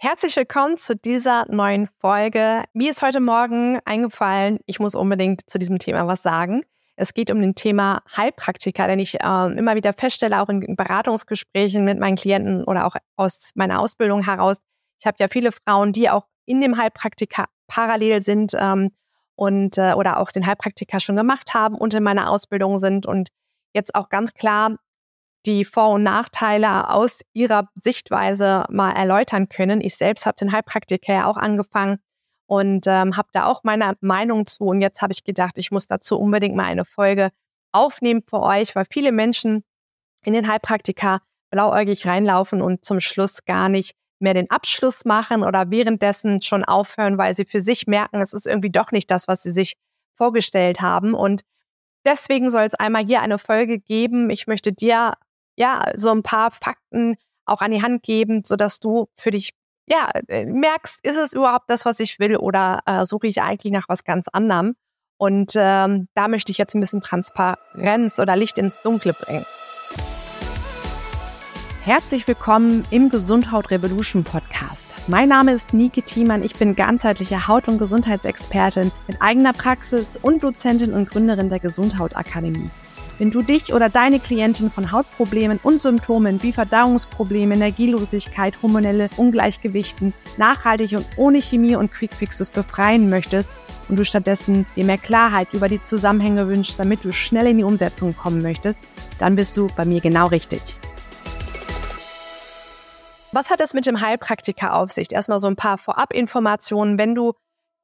Herzlich willkommen zu dieser neuen Folge. Mir ist heute Morgen eingefallen, ich muss unbedingt zu diesem Thema was sagen. Es geht um den Thema Heilpraktiker, denn ich äh, immer wieder feststelle, auch in Beratungsgesprächen mit meinen Klienten oder auch aus meiner Ausbildung heraus. Ich habe ja viele Frauen, die auch in dem Heilpraktiker parallel sind ähm, und äh, oder auch den Heilpraktiker schon gemacht haben und in meiner Ausbildung sind und jetzt auch ganz klar die Vor- und Nachteile aus ihrer Sichtweise mal erläutern können. Ich selbst habe den Heilpraktiker ja auch angefangen und ähm, habe da auch meine Meinung zu. Und jetzt habe ich gedacht, ich muss dazu unbedingt mal eine Folge aufnehmen für euch, weil viele Menschen in den Heilpraktiker blauäugig reinlaufen und zum Schluss gar nicht mehr den Abschluss machen oder währenddessen schon aufhören, weil sie für sich merken, es ist irgendwie doch nicht das, was sie sich vorgestellt haben. Und deswegen soll es einmal hier eine Folge geben. Ich möchte dir ja so ein paar Fakten auch an die Hand geben, sodass du für dich ja äh, merkst, ist es überhaupt das, was ich will oder äh, suche ich eigentlich nach was ganz anderem? Und ähm, da möchte ich jetzt ein bisschen Transparenz oder Licht ins Dunkle bringen. Herzlich willkommen im Gesundheit Revolution Podcast. Mein Name ist Nike Thiemann. Ich bin ganzheitliche Haut- und Gesundheitsexpertin mit eigener Praxis und Dozentin und Gründerin der Gesundheit Akademie. Wenn du dich oder deine Klientin von Hautproblemen und Symptomen wie Verdauungsprobleme, Energielosigkeit, hormonelle Ungleichgewichten nachhaltig und ohne Chemie und Quickfixes befreien möchtest und du stattdessen dir mehr Klarheit über die Zusammenhänge wünschst, damit du schnell in die Umsetzung kommen möchtest, dann bist du bei mir genau richtig. Was hat es mit dem Heilpraktiker auf sich? Erstmal so ein paar Vorabinformationen. Wenn du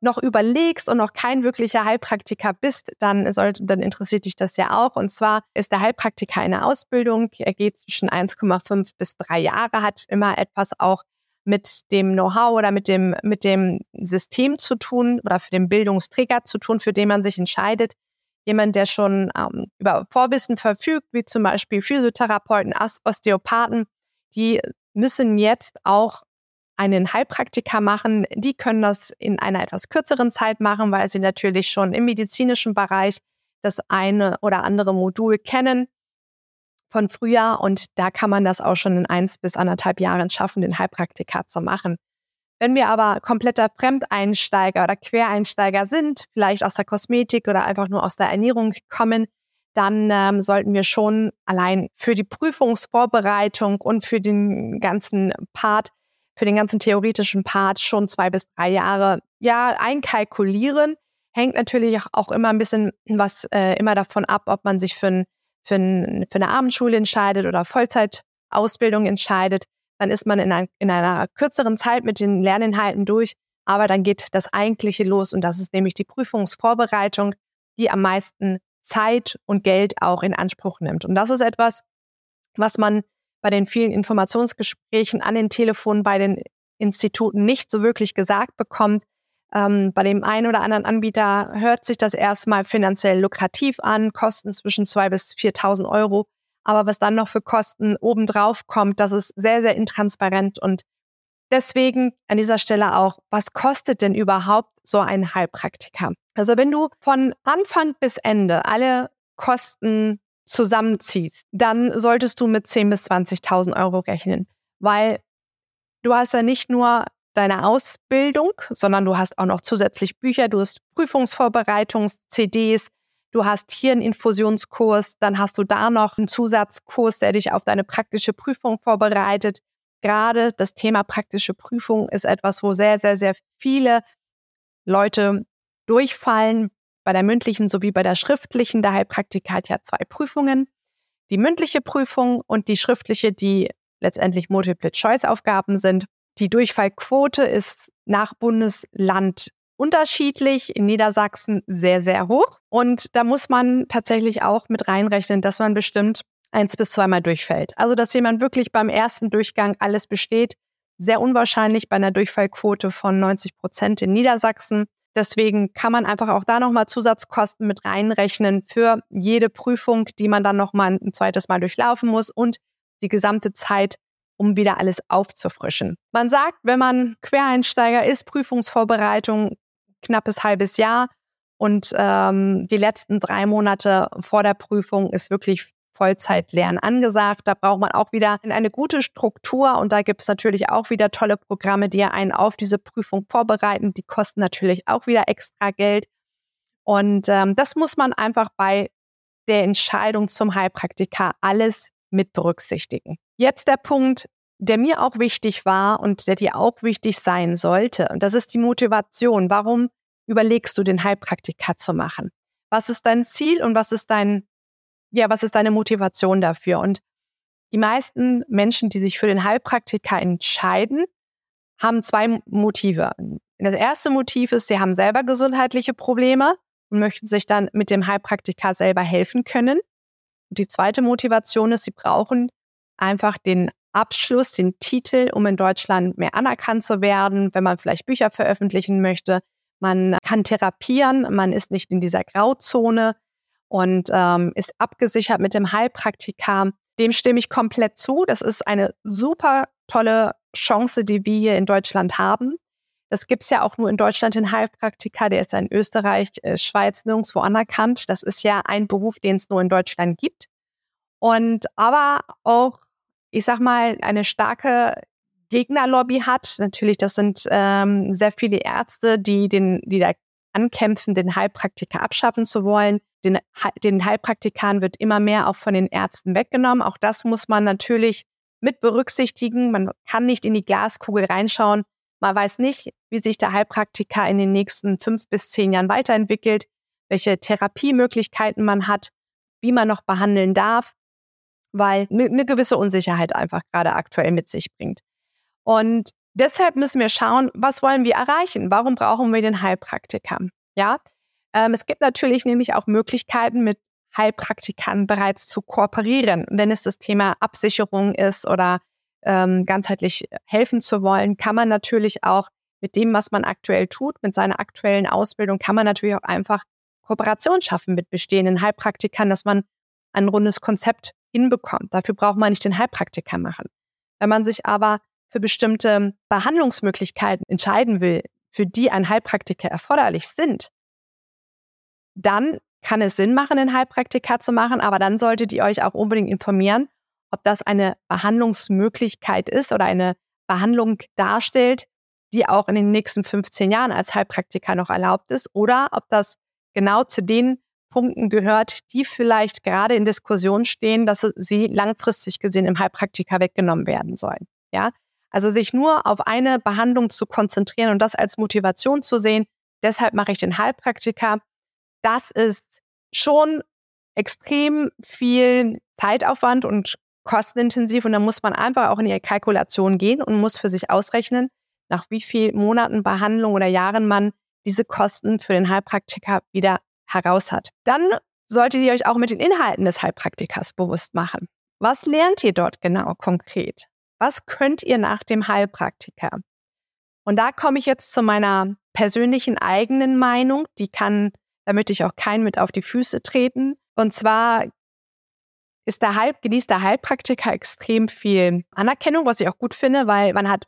noch überlegst und noch kein wirklicher Heilpraktiker bist, dann sollte, dann interessiert dich das ja auch. Und zwar ist der Heilpraktiker eine Ausbildung. Er geht zwischen 1,5 bis 3 Jahre, hat immer etwas auch mit dem Know-how oder mit dem, mit dem System zu tun oder für den Bildungsträger zu tun, für den man sich entscheidet. Jemand, der schon ähm, über Vorwissen verfügt, wie zum Beispiel Physiotherapeuten, Osteopathen, die müssen jetzt auch einen Heilpraktiker machen. Die können das in einer etwas kürzeren Zeit machen, weil sie natürlich schon im medizinischen Bereich das eine oder andere Modul kennen von früher und da kann man das auch schon in eins bis anderthalb Jahren schaffen, den Heilpraktiker zu machen. Wenn wir aber kompletter Fremdeinsteiger oder Quereinsteiger sind, vielleicht aus der Kosmetik oder einfach nur aus der Ernährung kommen, dann ähm, sollten wir schon allein für die Prüfungsvorbereitung und für den ganzen Part, für den ganzen theoretischen Part schon zwei bis drei Jahre ja einkalkulieren. Hängt natürlich auch immer ein bisschen was äh, immer davon ab, ob man sich für, ein, für, ein, für eine Abendschule entscheidet oder Vollzeitausbildung entscheidet. Dann ist man in, ein, in einer kürzeren Zeit mit den Lerninhalten durch, aber dann geht das Eigentliche los und das ist nämlich die Prüfungsvorbereitung, die am meisten Zeit und Geld auch in Anspruch nimmt. Und das ist etwas, was man bei den vielen Informationsgesprächen an den Telefonen bei den Instituten nicht so wirklich gesagt bekommt. Ähm, bei dem einen oder anderen Anbieter hört sich das erstmal finanziell lukrativ an, Kosten zwischen zwei bis 4.000 Euro. Aber was dann noch für Kosten obendrauf kommt, das ist sehr, sehr intransparent. Und deswegen an dieser Stelle auch, was kostet denn überhaupt so ein Heilpraktiker? Also wenn du von Anfang bis Ende alle Kosten zusammenziehst, dann solltest du mit 10.000 bis 20.000 Euro rechnen, weil du hast ja nicht nur deine Ausbildung, sondern du hast auch noch zusätzlich Bücher, du hast Prüfungsvorbereitungs-CDs, du hast hier einen Infusionskurs, dann hast du da noch einen Zusatzkurs, der dich auf deine praktische Prüfung vorbereitet. Gerade das Thema praktische Prüfung ist etwas, wo sehr, sehr, sehr viele Leute durchfallen. Bei der mündlichen sowie bei der schriftlichen. Der Heilpraktiker hat ja zwei Prüfungen. Die mündliche Prüfung und die schriftliche, die letztendlich Multiple-Choice-Aufgaben sind. Die Durchfallquote ist nach Bundesland unterschiedlich, in Niedersachsen sehr, sehr hoch. Und da muss man tatsächlich auch mit reinrechnen, dass man bestimmt eins bis zweimal durchfällt. Also, dass jemand wirklich beim ersten Durchgang alles besteht, sehr unwahrscheinlich bei einer Durchfallquote von 90 Prozent in Niedersachsen. Deswegen kann man einfach auch da nochmal Zusatzkosten mit reinrechnen für jede Prüfung, die man dann nochmal ein zweites Mal durchlaufen muss und die gesamte Zeit, um wieder alles aufzufrischen. Man sagt, wenn man Quereinsteiger ist, Prüfungsvorbereitung knappes halbes Jahr und ähm, die letzten drei Monate vor der Prüfung ist wirklich Vollzeitlernen angesagt. Da braucht man auch wieder eine gute Struktur und da gibt es natürlich auch wieder tolle Programme, die einen auf diese Prüfung vorbereiten. Die kosten natürlich auch wieder extra Geld. Und ähm, das muss man einfach bei der Entscheidung zum Heilpraktiker alles mit berücksichtigen. Jetzt der Punkt, der mir auch wichtig war und der dir auch wichtig sein sollte. Und das ist die Motivation. Warum überlegst du, den Heilpraktiker zu machen? Was ist dein Ziel und was ist dein, ja, was ist deine Motivation dafür? Und die meisten Menschen, die sich für den Heilpraktiker entscheiden, haben zwei Motive. Das erste Motiv ist, sie haben selber gesundheitliche Probleme und möchten sich dann mit dem Heilpraktiker selber helfen können. Und die zweite Motivation ist, sie brauchen einfach den Abschluss, den Titel, um in Deutschland mehr anerkannt zu werden, wenn man vielleicht Bücher veröffentlichen möchte. Man kann therapieren, man ist nicht in dieser Grauzone und ähm, ist abgesichert mit dem Heilpraktiker. Dem stimme ich komplett zu. Das ist eine super tolle Chance, die wir hier in Deutschland haben. Das gibt's ja auch nur in Deutschland, den Heilpraktiker. Der ist ja in Österreich, äh, Schweiz nirgendwo anerkannt. Das ist ja ein Beruf, den es nur in Deutschland gibt. Und aber auch, ich sag mal, eine starke Gegnerlobby hat. Natürlich, das sind ähm, sehr viele Ärzte, die den, die da ankämpfen, den Heilpraktiker abschaffen zu wollen. Den, den Heilpraktikern wird immer mehr auch von den Ärzten weggenommen. Auch das muss man natürlich mit berücksichtigen. Man kann nicht in die Glaskugel reinschauen. Man weiß nicht, wie sich der Heilpraktiker in den nächsten fünf bis zehn Jahren weiterentwickelt, welche Therapiemöglichkeiten man hat, wie man noch behandeln darf, weil eine ne gewisse Unsicherheit einfach gerade aktuell mit sich bringt. Und deshalb müssen wir schauen, was wollen wir erreichen? Warum brauchen wir den Heilpraktiker? Ja, ähm, es gibt natürlich nämlich auch Möglichkeiten, mit Heilpraktikern bereits zu kooperieren, wenn es das Thema Absicherung ist oder ähm, ganzheitlich helfen zu wollen, kann man natürlich auch mit dem, was man aktuell tut, mit seiner aktuellen Ausbildung, kann man natürlich auch einfach Kooperation schaffen mit bestehenden Heilpraktikern, dass man ein rundes Konzept hinbekommt. Dafür braucht man nicht den Heilpraktiker machen. Wenn man sich aber für bestimmte Behandlungsmöglichkeiten entscheiden will, für die ein Heilpraktiker erforderlich sind, dann kann es Sinn machen, einen Heilpraktiker zu machen, aber dann solltet ihr euch auch unbedingt informieren, ob das eine Behandlungsmöglichkeit ist oder eine Behandlung darstellt, die auch in den nächsten 15 Jahren als Heilpraktiker noch erlaubt ist oder ob das genau zu den Punkten gehört, die vielleicht gerade in Diskussion stehen, dass sie langfristig gesehen im Heilpraktiker weggenommen werden sollen. Ja, also sich nur auf eine Behandlung zu konzentrieren und das als Motivation zu sehen, deshalb mache ich den Heilpraktiker, das ist schon extrem viel Zeitaufwand und kostenintensiv und da muss man einfach auch in die Kalkulation gehen und muss für sich ausrechnen, nach wie vielen Monaten Behandlung oder Jahren man diese Kosten für den Heilpraktiker wieder heraus hat. Dann solltet ihr euch auch mit den Inhalten des Heilpraktikers bewusst machen. Was lernt ihr dort genau konkret? Was könnt ihr nach dem Heilpraktiker? Und da komme ich jetzt zu meiner persönlichen eigenen Meinung. Die kann, da möchte ich auch keinen mit auf die Füße treten. Und zwar ist der Heil, genießt der Heilpraktiker extrem viel Anerkennung, was ich auch gut finde, weil man hat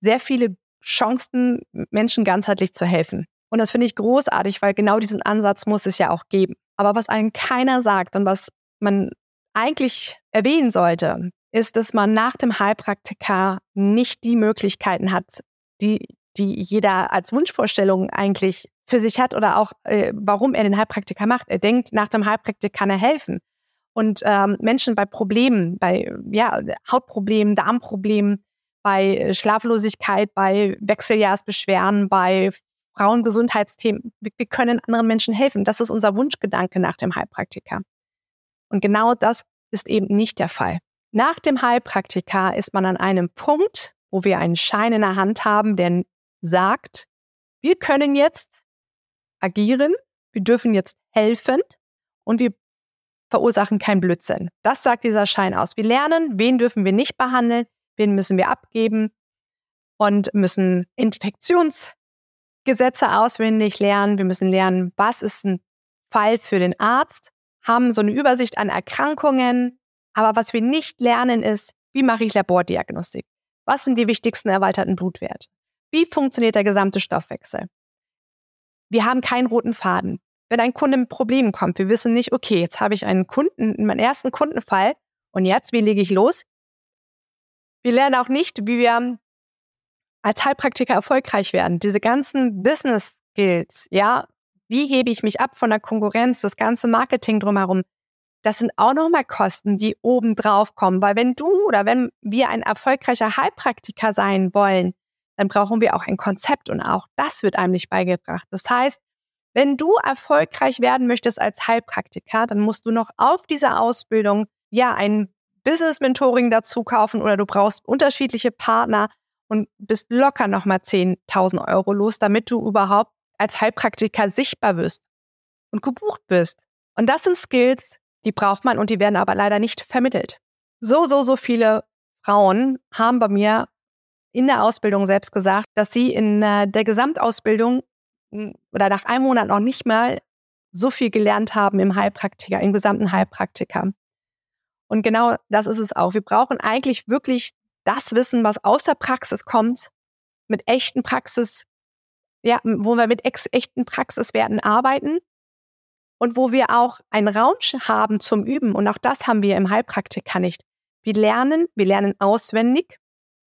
sehr viele Chancen, Menschen ganzheitlich zu helfen. Und das finde ich großartig, weil genau diesen Ansatz muss es ja auch geben. Aber was einem keiner sagt und was man eigentlich erwähnen sollte, ist, dass man nach dem Heilpraktiker nicht die Möglichkeiten hat, die, die jeder als Wunschvorstellung eigentlich für sich hat oder auch, äh, warum er den Heilpraktiker macht. Er denkt, nach dem Heilpraktiker kann er helfen und ähm, Menschen bei Problemen, bei ja, Hautproblemen, Darmproblemen, bei äh, Schlaflosigkeit, bei Wechseljahrsbeschwerden, bei Frauengesundheitsthemen, wir, wir können anderen Menschen helfen. Das ist unser Wunschgedanke nach dem Heilpraktiker. Und genau das ist eben nicht der Fall. Nach dem Heilpraktiker ist man an einem Punkt, wo wir einen Schein in der Hand haben, der sagt, wir können jetzt agieren, wir dürfen jetzt helfen und wir verursachen keinen Blödsinn. Das sagt dieser Schein aus. Wir lernen, wen dürfen wir nicht behandeln, wen müssen wir abgeben und müssen Infektionsgesetze auswendig lernen. Wir müssen lernen, was ist ein Fall für den Arzt, haben so eine Übersicht an Erkrankungen. Aber was wir nicht lernen ist, wie mache ich Labordiagnostik? Was sind die wichtigsten erweiterten Blutwerte? Wie funktioniert der gesamte Stoffwechsel? Wir haben keinen roten Faden. wenn ein Kunde mit Problemen kommt. Wir wissen nicht, okay, jetzt habe ich einen Kunden, meinen ersten Kundenfall und jetzt, wie lege ich los? Wir lernen auch nicht, wie wir als Heilpraktiker erfolgreich werden. Diese ganzen Business Skills, ja, wie hebe ich mich ab von der Konkurrenz, das ganze Marketing drumherum, das sind auch nochmal Kosten, die oben drauf kommen. Weil wenn du oder wenn wir ein erfolgreicher Heilpraktiker sein wollen, dann brauchen wir auch ein Konzept und auch das wird einem nicht beigebracht. Das heißt, wenn du erfolgreich werden möchtest als Heilpraktiker, dann musst du noch auf dieser Ausbildung ja ein Business Mentoring dazu kaufen oder du brauchst unterschiedliche Partner und bist locker nochmal 10.000 Euro los, damit du überhaupt als Heilpraktiker sichtbar wirst und gebucht wirst. Und das sind Skills, die braucht man und die werden aber leider nicht vermittelt. So, so, so viele Frauen haben bei mir in der Ausbildung selbst gesagt, dass sie in äh, der Gesamtausbildung hm, oder nach einem Monat noch nicht mal so viel gelernt haben im Heilpraktiker, im gesamten Heilpraktiker. Und genau das ist es auch. Wir brauchen eigentlich wirklich das Wissen, was aus der Praxis kommt, mit echten Praxis, ja, wo wir mit echten Praxiswerten arbeiten und wo wir auch einen Raum haben zum Üben. Und auch das haben wir im Heilpraktiker nicht. Wir lernen, wir lernen auswendig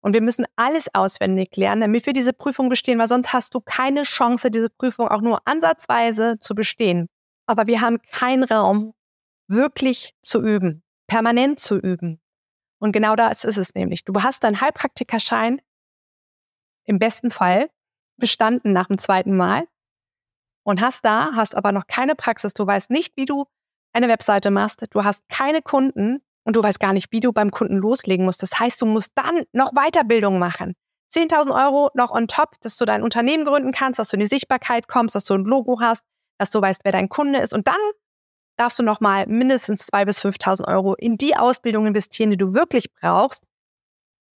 und wir müssen alles auswendig lernen, damit wir diese Prüfung bestehen, weil sonst hast du keine Chance, diese Prüfung auch nur ansatzweise zu bestehen. Aber wir haben keinen Raum, wirklich zu üben, permanent zu üben. Und genau das ist es nämlich. Du hast deinen Heilpraktikerschein im besten Fall bestanden nach dem zweiten Mal und hast da, hast aber noch keine Praxis, du weißt nicht, wie du eine Webseite machst, du hast keine Kunden und du weißt gar nicht, wie du beim Kunden loslegen musst. Das heißt, du musst dann noch Weiterbildung machen. 10.000 Euro noch on top, dass du dein Unternehmen gründen kannst, dass du in die Sichtbarkeit kommst, dass du ein Logo hast, dass du weißt, wer dein Kunde ist. Und dann darfst du nochmal mindestens 2.000 bis 5.000 Euro in die Ausbildung investieren, die du wirklich brauchst,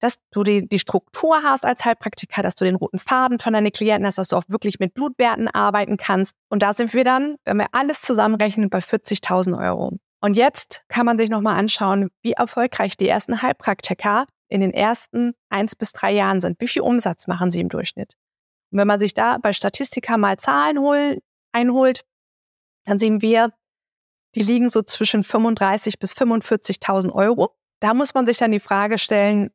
dass du die, die Struktur hast als Heilpraktiker, dass du den roten Faden von deinen Klienten hast, dass du auch wirklich mit Blutwerten arbeiten kannst. Und da sind wir dann, wenn wir alles zusammenrechnen, bei 40.000 Euro. Und jetzt kann man sich nochmal anschauen, wie erfolgreich die ersten Heilpraktiker in den ersten eins bis drei Jahren sind. Wie viel Umsatz machen sie im Durchschnitt? Und wenn man sich da bei Statistika mal Zahlen hol, einholt, dann sehen wir, die liegen so zwischen 35 bis 45.000 Euro. Da muss man sich dann die Frage stellen,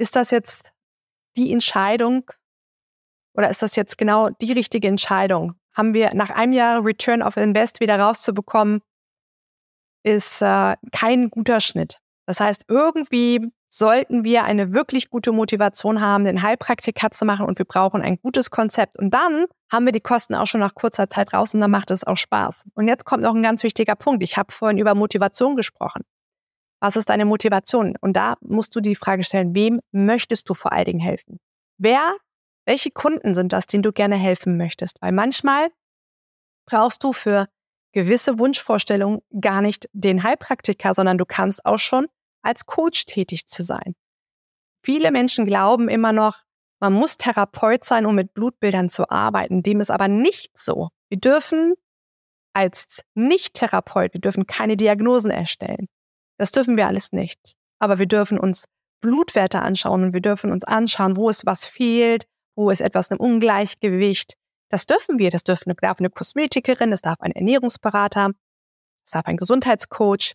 ist das jetzt die Entscheidung oder ist das jetzt genau die richtige Entscheidung? Haben wir nach einem Jahr Return of Invest wieder rauszubekommen, ist äh, kein guter Schnitt. Das heißt, irgendwie sollten wir eine wirklich gute Motivation haben, den Heilpraktiker zu machen und wir brauchen ein gutes Konzept. Und dann haben wir die Kosten auch schon nach kurzer Zeit raus und dann macht es auch Spaß. Und jetzt kommt noch ein ganz wichtiger Punkt. Ich habe vorhin über Motivation gesprochen. Was ist deine Motivation? Und da musst du die Frage stellen, wem möchtest du vor allen Dingen helfen? Wer, welche Kunden sind das, denen du gerne helfen möchtest? Weil manchmal brauchst du für gewisse Wunschvorstellungen gar nicht den Heilpraktiker, sondern du kannst auch schon als Coach tätig zu sein. Viele Menschen glauben immer noch, man muss Therapeut sein, um mit Blutbildern zu arbeiten. Dem ist aber nicht so. Wir dürfen als Nicht-Therapeut, wir dürfen keine Diagnosen erstellen. Das dürfen wir alles nicht. Aber wir dürfen uns Blutwerte anschauen und wir dürfen uns anschauen, wo es was fehlt, wo ist etwas im Ungleichgewicht. Das dürfen wir. Das dürfen, darf eine Kosmetikerin, das darf ein Ernährungsberater, das darf ein Gesundheitscoach.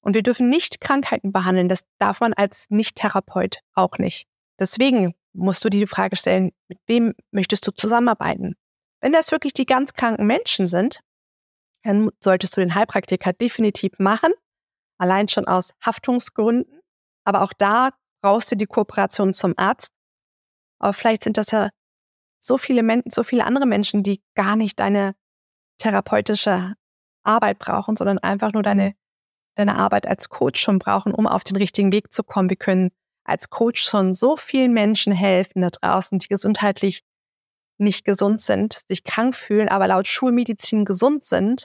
Und wir dürfen nicht Krankheiten behandeln. Das darf man als Nicht-Therapeut auch nicht. Deswegen musst du dir die Frage stellen, mit wem möchtest du zusammenarbeiten? Wenn das wirklich die ganz kranken Menschen sind, dann solltest du den Heilpraktiker definitiv machen allein schon aus Haftungsgründen. Aber auch da brauchst du die Kooperation zum Arzt. Aber vielleicht sind das ja so viele Menschen, so viele andere Menschen, die gar nicht deine therapeutische Arbeit brauchen, sondern einfach nur deine, deine Arbeit als Coach schon brauchen, um auf den richtigen Weg zu kommen. Wir können als Coach schon so vielen Menschen helfen da draußen, die gesundheitlich nicht gesund sind, sich krank fühlen, aber laut Schulmedizin gesund sind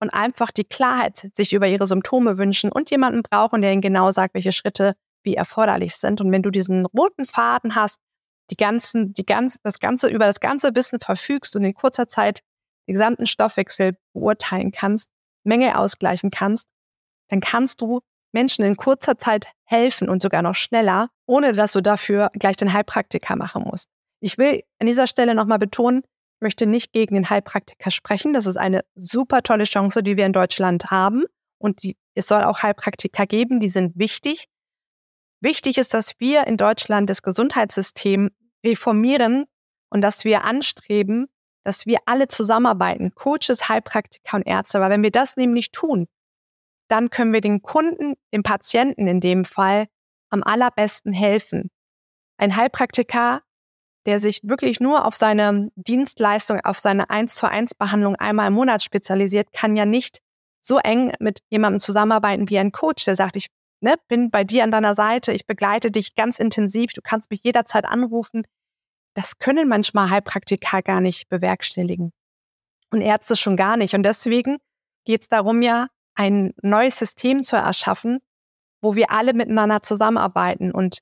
und einfach die Klarheit sich über ihre Symptome wünschen und jemanden brauchen, der ihnen genau sagt, welche Schritte wie erforderlich sind. Und wenn du diesen roten Faden hast, die ganzen, die ganz, das ganze, über das ganze Wissen verfügst und in kurzer Zeit den gesamten Stoffwechsel beurteilen kannst, Menge ausgleichen kannst, dann kannst du Menschen in kurzer Zeit helfen und sogar noch schneller, ohne dass du dafür gleich den Heilpraktiker machen musst. Ich will an dieser Stelle nochmal betonen, möchte nicht gegen den Heilpraktiker sprechen. Das ist eine super tolle Chance, die wir in Deutschland haben. Und die, es soll auch Heilpraktiker geben, die sind wichtig. Wichtig ist, dass wir in Deutschland das Gesundheitssystem reformieren und dass wir anstreben, dass wir alle zusammenarbeiten, Coaches, Heilpraktiker und Ärzte. Weil wenn wir das nämlich tun, dann können wir den Kunden, dem Patienten in dem Fall, am allerbesten helfen. Ein Heilpraktiker, der sich wirklich nur auf seine Dienstleistung, auf seine 1 zu 1 Behandlung einmal im Monat spezialisiert, kann ja nicht so eng mit jemandem zusammenarbeiten wie ein Coach, der sagt, ich ne, bin bei dir an deiner Seite, ich begleite dich ganz intensiv, du kannst mich jederzeit anrufen. Das können manchmal Heilpraktiker gar nicht bewerkstelligen. Und Ärzte schon gar nicht. Und deswegen geht es darum ja, ein neues System zu erschaffen, wo wir alle miteinander zusammenarbeiten. Und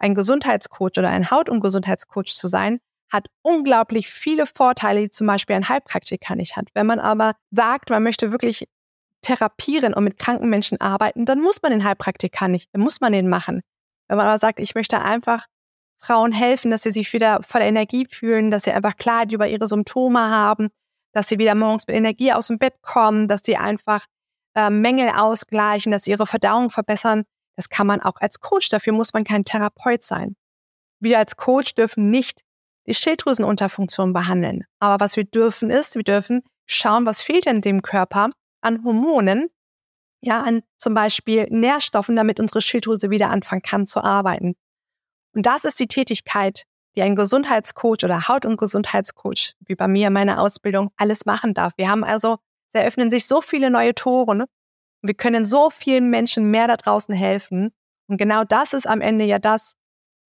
ein Gesundheitscoach oder ein Haut- und Gesundheitscoach zu sein, hat unglaublich viele Vorteile, die zum Beispiel ein Heilpraktiker nicht hat. Wenn man aber sagt, man möchte wirklich therapieren und mit kranken Menschen arbeiten, dann muss man den Heilpraktiker nicht, dann muss man den machen. Wenn man aber sagt, ich möchte einfach Frauen helfen, dass sie sich wieder voller Energie fühlen, dass sie einfach Klarheit über ihre Symptome haben, dass sie wieder morgens mit Energie aus dem Bett kommen, dass sie einfach äh, Mängel ausgleichen, dass sie ihre Verdauung verbessern. Das kann man auch als Coach. Dafür muss man kein Therapeut sein. Wir als Coach dürfen nicht die Schilddrüsenunterfunktion behandeln. Aber was wir dürfen ist, wir dürfen schauen, was fehlt in dem Körper an Hormonen, ja, an zum Beispiel Nährstoffen, damit unsere Schilddrüse wieder anfangen kann zu arbeiten. Und das ist die Tätigkeit, die ein Gesundheitscoach oder Haut- und Gesundheitscoach, wie bei mir in meiner Ausbildung, alles machen darf. Wir haben also es eröffnen sich so viele neue Tore. Ne? Wir können so vielen Menschen mehr da draußen helfen. Und genau das ist am Ende ja das,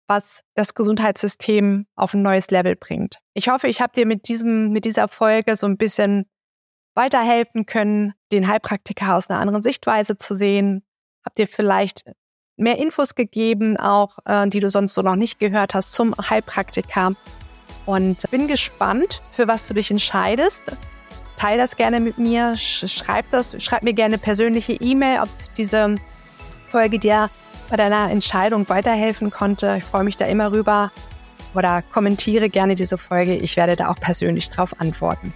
was das Gesundheitssystem auf ein neues Level bringt. Ich hoffe, ich habe dir mit diesem, mit dieser Folge so ein bisschen weiterhelfen können, den Heilpraktiker aus einer anderen Sichtweise zu sehen. Habt dir vielleicht mehr Infos gegeben, auch äh, die du sonst so noch nicht gehört hast zum Heilpraktiker. Und bin gespannt, für was du dich entscheidest teile das gerne mit mir, schreib das, schreib mir gerne persönliche E-Mail, ob diese Folge dir bei deiner Entscheidung weiterhelfen konnte. Ich freue mich da immer rüber oder kommentiere gerne diese Folge. Ich werde da auch persönlich drauf antworten.